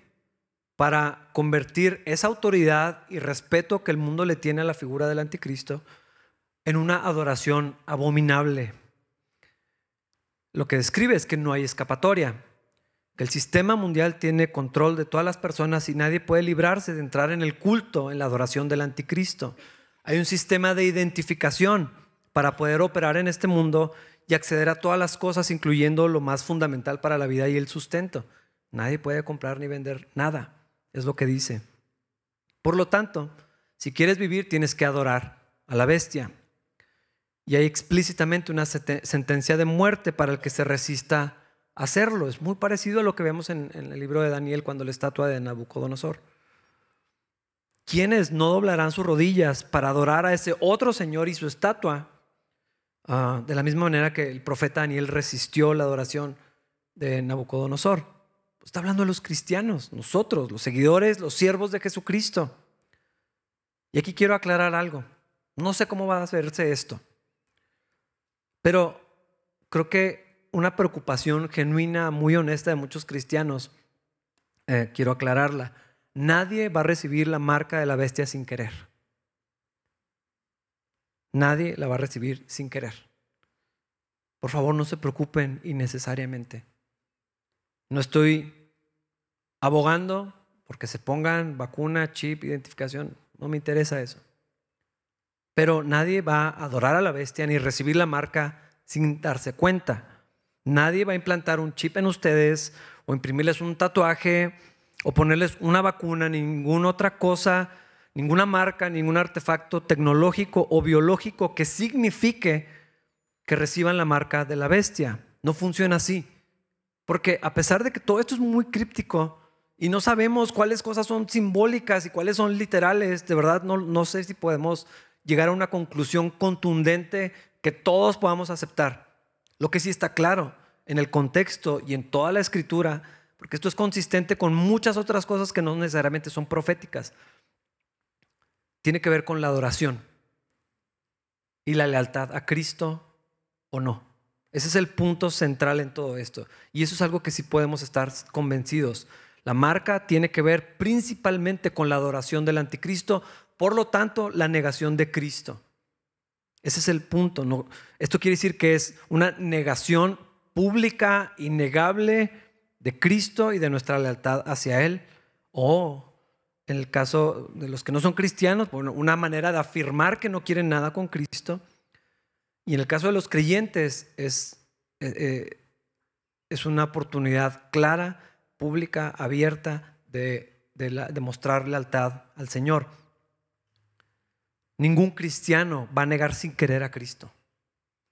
para convertir esa autoridad y respeto que el mundo le tiene a la figura del anticristo en una adoración abominable. Lo que describe es que no hay escapatoria, que el sistema mundial tiene control de todas las personas y nadie puede librarse de entrar en el culto, en la adoración del anticristo. Hay un sistema de identificación para poder operar en este mundo y acceder a todas las cosas, incluyendo lo más fundamental para la vida y el sustento. Nadie puede comprar ni vender nada, es lo que dice. Por lo tanto, si quieres vivir, tienes que adorar a la bestia. Y hay explícitamente una sentencia de muerte para el que se resista a hacerlo. Es muy parecido a lo que vemos en, el libro de Daniel cuando la estatua de Nabucodonosor. ¿Quiénes no doblarán sus rodillas para adorar a ese otro Señor y su estatua? Ah, de la misma manera que el profeta Daniel resistió la adoración de Nabucodonosor. Está hablando de los cristianos, nosotros, los seguidores, los siervos de Jesucristo. Y aquí quiero aclarar algo. No sé cómo va a hacerse esto, pero creo que una preocupación genuina, muy honesta de muchos cristianos, eh, quiero aclararla. Nadie va a recibir la marca de la bestia sin querer. Nadie la va a recibir sin querer. Por favor, no se preocupen innecesariamente. No estoy abogando porque se pongan vacuna, chip, identificación. No me interesa eso. Pero nadie va a adorar a la bestia ni recibir la marca sin darse cuenta. Nadie va a implantar un chip en ustedes o imprimirles un tatuaje o ponerles una vacuna, ninguna otra cosa ninguna marca, ningún artefacto tecnológico o biológico que signifique que reciban la marca de la bestia. No funciona así. Porque a pesar de que todo esto es muy críptico y no sabemos cuáles cosas son simbólicas y cuáles son literales, de verdad no, no sé si podemos llegar a una conclusión contundente que todos podamos aceptar. Lo que sí está claro en el contexto y en toda la escritura, porque esto es consistente con muchas otras cosas que no necesariamente son proféticas, tiene que ver con la adoración y la lealtad a Cristo o no. Ese es el punto central en todo esto. Y eso es algo que sí podemos estar convencidos. La marca tiene que ver principalmente con la adoración del anticristo, por lo tanto, la negación de Cristo. Ese es el punto. ¿no? Esto quiere decir que es una negación pública, innegable de Cristo y de nuestra lealtad hacia Él. O, en el caso de los que no son cristianos, bueno, una manera de afirmar que no quieren nada con Cristo. Y en el caso de los creyentes es, eh, eh, es una oportunidad clara, pública, abierta de, de mostrar lealtad al Señor. Ningún cristiano va a negar sin querer a Cristo.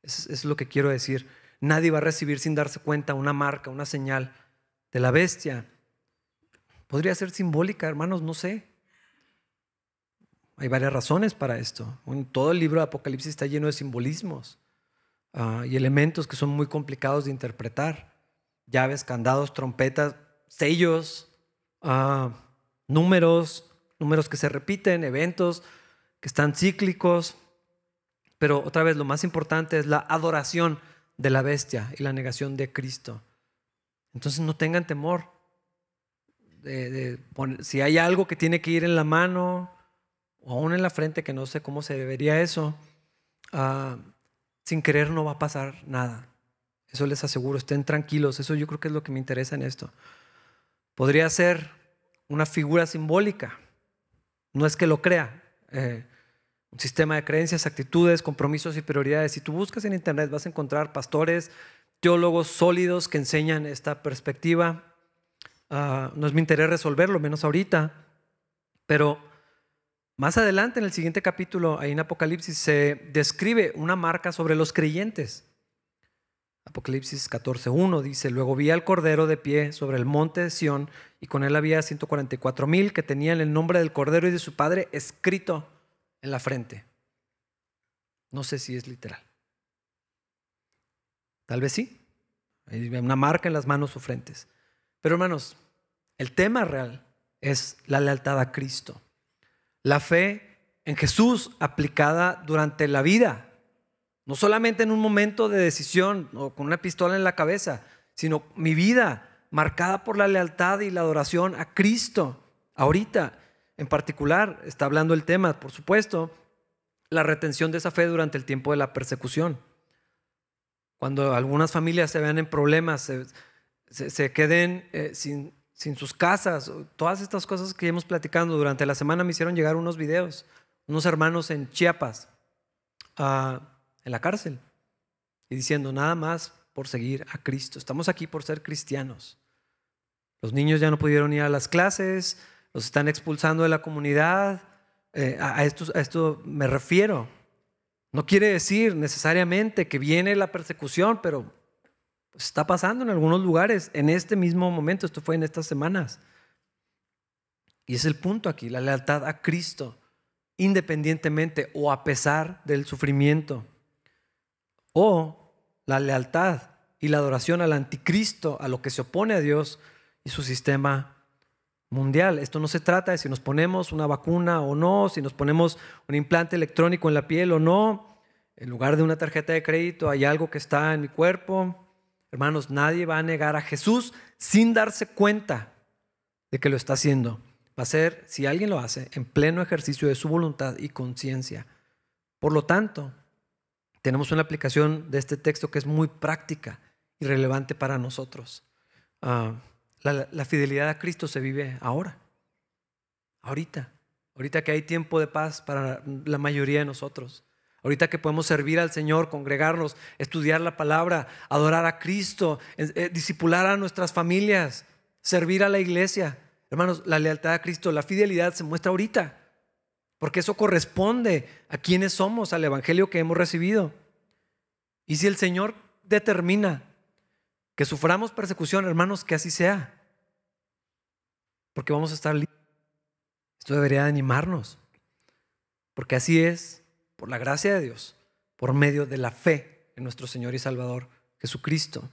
Es lo que quiero decir. Nadie va a recibir sin darse cuenta una marca, una señal de la bestia. Podría ser simbólica, hermanos, no sé. Hay varias razones para esto. todo el libro de Apocalipsis está lleno de simbolismos ah, y elementos que son muy complicados de interpretar. Llaves, candados, trompetas, sellos, ah, números, números que se repiten, eventos, que están cíclicos, pero otra vez lo más importante es la adoración de la bestia y la negación de Cristo. Entonces no tengan temor. Si hay algo que tiene que ir en la mano o aún en la frente, que no sé cómo se debería eso, ah, sin querer no va a pasar nada. Eso les aseguro, estén tranquilos. Eso yo creo que es lo que me interesa en esto. Podría ser una figura simbólica. No es que lo crea, eh, un sistema de creencias, actitudes, compromisos y prioridades. Si tú buscas en Internet vas a encontrar pastores, teólogos sólidos que enseñan esta perspectiva. Ah, no es mi interés resolverlo, menos ahorita, pero más adelante en el siguiente capítulo, ahí en Apocalipsis, se describe una marca sobre los creyentes. Apocalipsis 14.1 dice, luego vi al Cordero de pie sobre el monte de Sión y con él había 144 mil que tenían el nombre del Cordero y de su Padre escrito en la frente. No sé si es literal. Tal vez sí. Hay una marca en las manos o frentes. Pero hermanos, el tema real es la lealtad a Cristo. La fe en Jesús aplicada durante la vida. No solamente en un momento de decisión o con una pistola en la cabeza, sino mi vida marcada por la lealtad y la adoración a Cristo. Ahorita, en particular, está hablando el tema, por supuesto, la retención de esa fe durante el tiempo de la persecución. Cuando algunas familias se vean en problemas, se, queden eh, sin, sin, sus casas, todas estas cosas que hemos platicando durante la semana me hicieron llegar unos videos, unos hermanos en Chiapas, ah, en la cárcel, y diciendo nada más por seguir a Cristo. Estamos aquí por ser cristianos. Los niños ya no pudieron ir a las clases, los están expulsando de la comunidad. Eh, a, esto, a esto me refiero. No quiere decir necesariamente que viene la persecución, pero está pasando en algunos lugares en este mismo momento. Esto fue en estas semanas. Y es el punto aquí, la lealtad a Cristo, independientemente o a pesar del sufrimiento. O la lealtad y la adoración al anticristo, a lo que se opone a Dios, y su sistema mundial. Esto no se trata de si nos ponemos una vacuna o no, si nos ponemos un implante electrónico en la piel o no. En lugar de una tarjeta de crédito hay algo que está en mi cuerpo. Hermanos, nadie va a negar a Jesús sin darse cuenta de que lo está haciendo. Va a ser, si alguien lo hace, en pleno ejercicio de su voluntad y conciencia. Por lo tanto, tenemos una aplicación de este texto que es muy práctica y relevante para nosotros. Ah, la, fidelidad a Cristo se vive ahora, ahorita, ahorita que hay tiempo de paz para la mayoría de nosotros. Ahorita que podemos servir al Señor, congregarnos, estudiar la palabra, adorar a Cristo, eh, disipular a nuestras familias, servir a la iglesia. Hermanos, la lealtad a Cristo, la fidelidad se muestra ahorita, porque eso corresponde a quienes somos, al Evangelio que hemos recibido. Y si el Señor determina que suframos persecución, hermanos, que así sea. Porque vamos a estar libres. Esto debería animarnos. Porque así es, por la gracia de Dios, por medio de la fe en nuestro Señor y Salvador Jesucristo.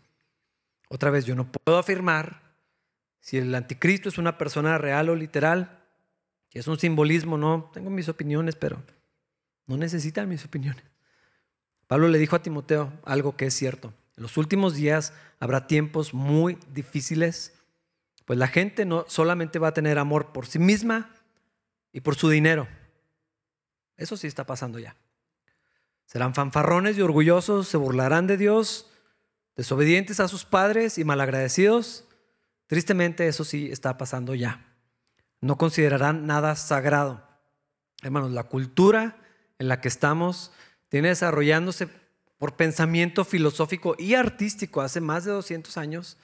Otra vez, yo no puedo afirmar si el anticristo es una persona real o literal, si es un simbolismo, no, tengo mis opiniones, pero no necesitan mis opiniones. Pablo le dijo a Timoteo algo que es cierto. En los últimos días habrá tiempos muy difíciles, pues la gente no solamente va a tener amor por sí misma y por su dinero. Eso sí está pasando ya. Serán fanfarrones y orgullosos, se burlarán de Dios, desobedientes a sus padres y malagradecidos. Tristemente eso sí está pasando ya. No considerarán nada sagrado. Hermanos, la cultura en la que estamos tiene desarrollándose por pensamiento filosófico y artístico hace más de 200 años,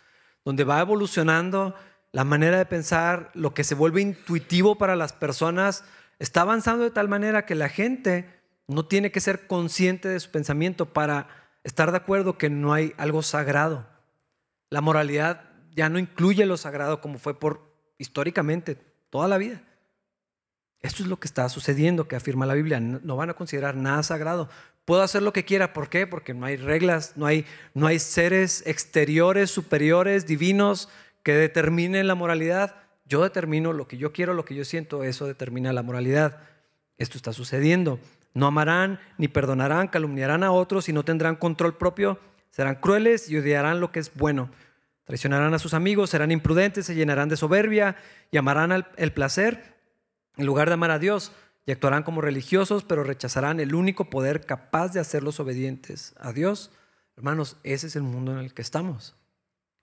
donde va evolucionando la manera de pensar, lo que se vuelve intuitivo para las personas, está avanzando de tal manera que la gente no tiene que ser consciente de su pensamiento para estar de acuerdo que no hay algo sagrado. La moralidad ya no incluye lo sagrado como fue por históricamente toda la vida. Esto es lo que está sucediendo, que afirma la Biblia. No van a considerar nada sagrado. Puedo hacer lo que quiera. ¿Por qué? Porque no hay reglas, no hay, no hay seres exteriores, superiores, divinos que determinen la moralidad. Yo determino lo que yo quiero, lo que yo siento, eso determina la moralidad. Esto está sucediendo. No amarán ni perdonarán, calumniarán a otros y no tendrán control propio. Serán crueles y odiarán lo que es bueno. Traicionarán a sus amigos, serán imprudentes, se llenarán de soberbia y amarán el placer en lugar de amar a Dios, y actuarán como religiosos, pero rechazarán el único poder capaz de hacerlos obedientes a Dios. Hermanos, ese es el mundo en el que estamos.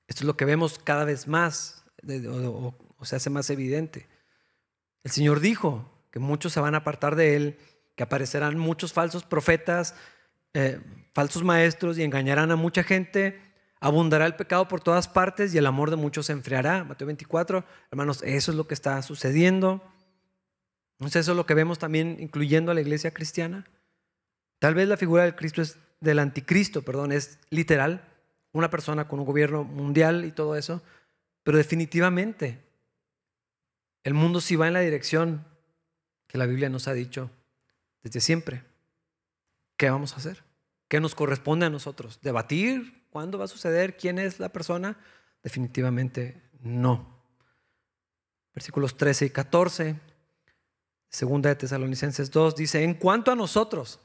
Esto es lo que vemos cada vez más, se hace más evidente. El Señor dijo que muchos se van a apartar de Él, que aparecerán muchos falsos profetas, eh, falsos maestros y engañarán a mucha gente. Abundará el pecado por todas partes y el amor de muchos se enfriará. Mateo 24, hermanos, eso es lo que está sucediendo. ¿No es eso lo que vemos también incluyendo a la iglesia cristiana? Tal vez la figura del Cristo es del anticristo, perdón, es literal, una persona con un gobierno mundial y todo eso, pero definitivamente el mundo sí va en la dirección que la Biblia nos ha dicho desde siempre. ¿Qué vamos a hacer? ¿Qué nos corresponde a nosotros? ¿Debatir cuándo va a suceder? ¿Quién es la persona? Definitivamente no. Versículos 13 y 14 Segunda de Tesalonicenses 2 dice, en cuanto a nosotros,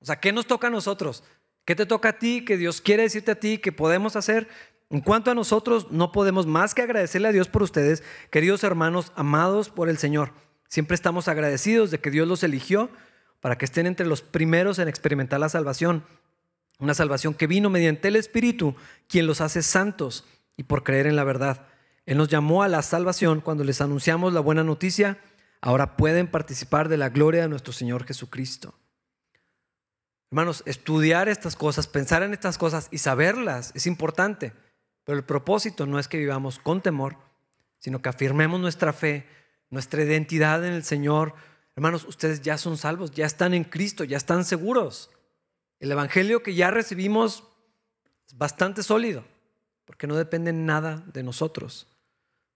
o sea, ¿qué nos toca a nosotros? ¿Qué te toca a ti? ¿Qué Dios quiere decirte a ti? ¿Qué podemos hacer? En cuanto a nosotros, no podemos más que agradecerle a Dios por ustedes, queridos hermanos, amados por el Señor. Siempre estamos agradecidos de que Dios los eligió para que estén entre los primeros en experimentar la salvación. Una salvación que vino mediante el Espíritu, quien los hace santos y por creer en la verdad. Él nos llamó a la salvación cuando les anunciamos la buena noticia ahora pueden participar de la gloria de nuestro Señor Jesucristo. Hermanos, estudiar estas cosas, pensar en estas cosas y saberlas es importante, pero el propósito no es que vivamos con temor, sino que afirmemos nuestra fe, nuestra identidad en el Señor. Hermanos, ustedes ya son salvos, ya están en Cristo, ya están seguros. El Evangelio que ya recibimos es bastante sólido, porque no depende nada de nosotros.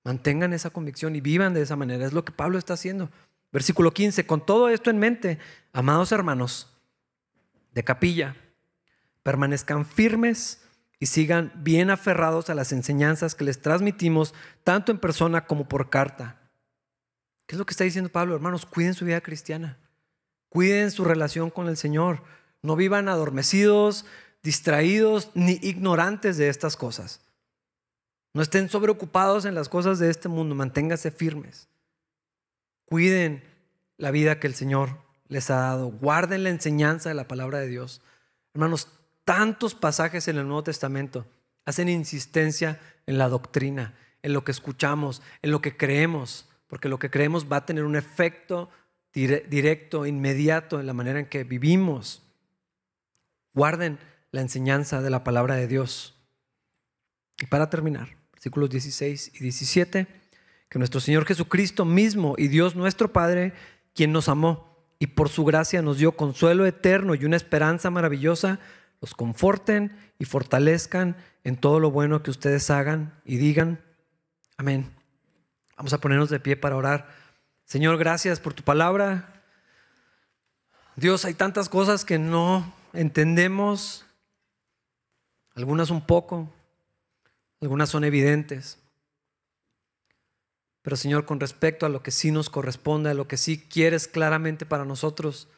Mantengan esa convicción y vivan de esa manera. Es lo que Pablo está haciendo. Versículo 15. Con todo esto en mente, amados hermanos de capilla, permanezcan firmes y sigan bien aferrados a las enseñanzas que les transmitimos, tanto en persona como por carta. ¿Qué es lo que está diciendo Pablo? Hermanos, cuiden su vida cristiana. Cuiden su relación con el Señor. No vivan adormecidos, distraídos ni ignorantes de estas cosas. No estén sobreocupados en las cosas de este mundo, manténganse firmes. Cuiden la vida que el Señor les ha dado. Guarden la enseñanza de la palabra de Dios. Hermanos, tantos pasajes en el Nuevo Testamento hacen insistencia en la doctrina, en lo que escuchamos, en lo que creemos, porque lo que creemos va a tener un efecto directo, inmediato en la manera en que vivimos. Guarden la enseñanza de la palabra de Dios. Y para terminar, versículos 16 y 17, que nuestro Señor Jesucristo mismo y Dios nuestro Padre, quien nos amó y por su gracia nos dio consuelo eterno y una esperanza maravillosa, los conforten y fortalezcan en todo lo bueno que ustedes hagan y digan. Amén. Vamos a ponernos de pie para orar. Señor, gracias por tu palabra. Dios, hay tantas cosas que no entendemos, algunas un poco, algunas son evidentes. Pero Señor, con respecto a lo que sí nos corresponde, a lo que sí quieres claramente para nosotros,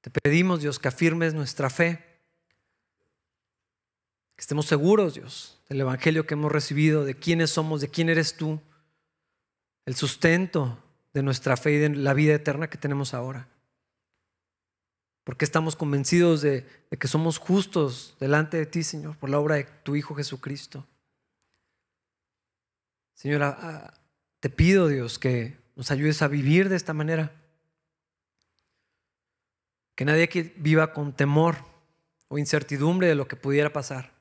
te pedimos, Dios, que afirmes nuestra fe, que estemos seguros, Dios, del Evangelio que hemos recibido, de quiénes somos, de quién eres tú, el sustento de nuestra fe y de la vida eterna que tenemos ahora. Porque estamos convencidos de, de que somos justos delante de ti, Señor, por la obra de tu Hijo Jesucristo. Señora, te pido, Dios, que nos ayudes a vivir de esta manera. Que nadie aquí viva con temor o incertidumbre de lo que pudiera pasar.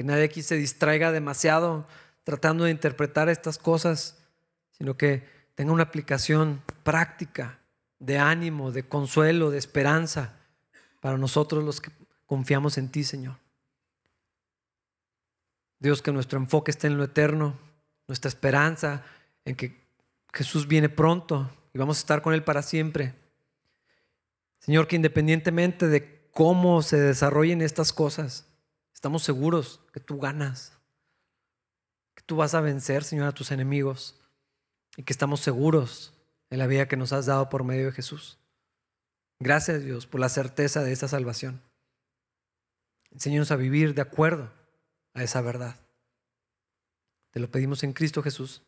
Que nadie aquí se distraiga demasiado tratando de interpretar estas cosas, sino que tenga una aplicación práctica de ánimo, de consuelo, de esperanza para nosotros los que confiamos en ti, Señor. Dios, que nuestro enfoque esté en lo eterno, nuestra esperanza en que Jesús viene pronto y vamos a estar con Él para siempre. Señor, que independientemente de cómo se desarrollen estas cosas, estamos seguros que tú ganas, que tú vas a vencer, Señor, a tus enemigos y que estamos seguros en la vida que nos has dado por medio de Jesús. Gracias, Dios, por la certeza de esta salvación. Enséñanos a vivir de acuerdo a esa verdad. Te lo pedimos en Cristo Jesús.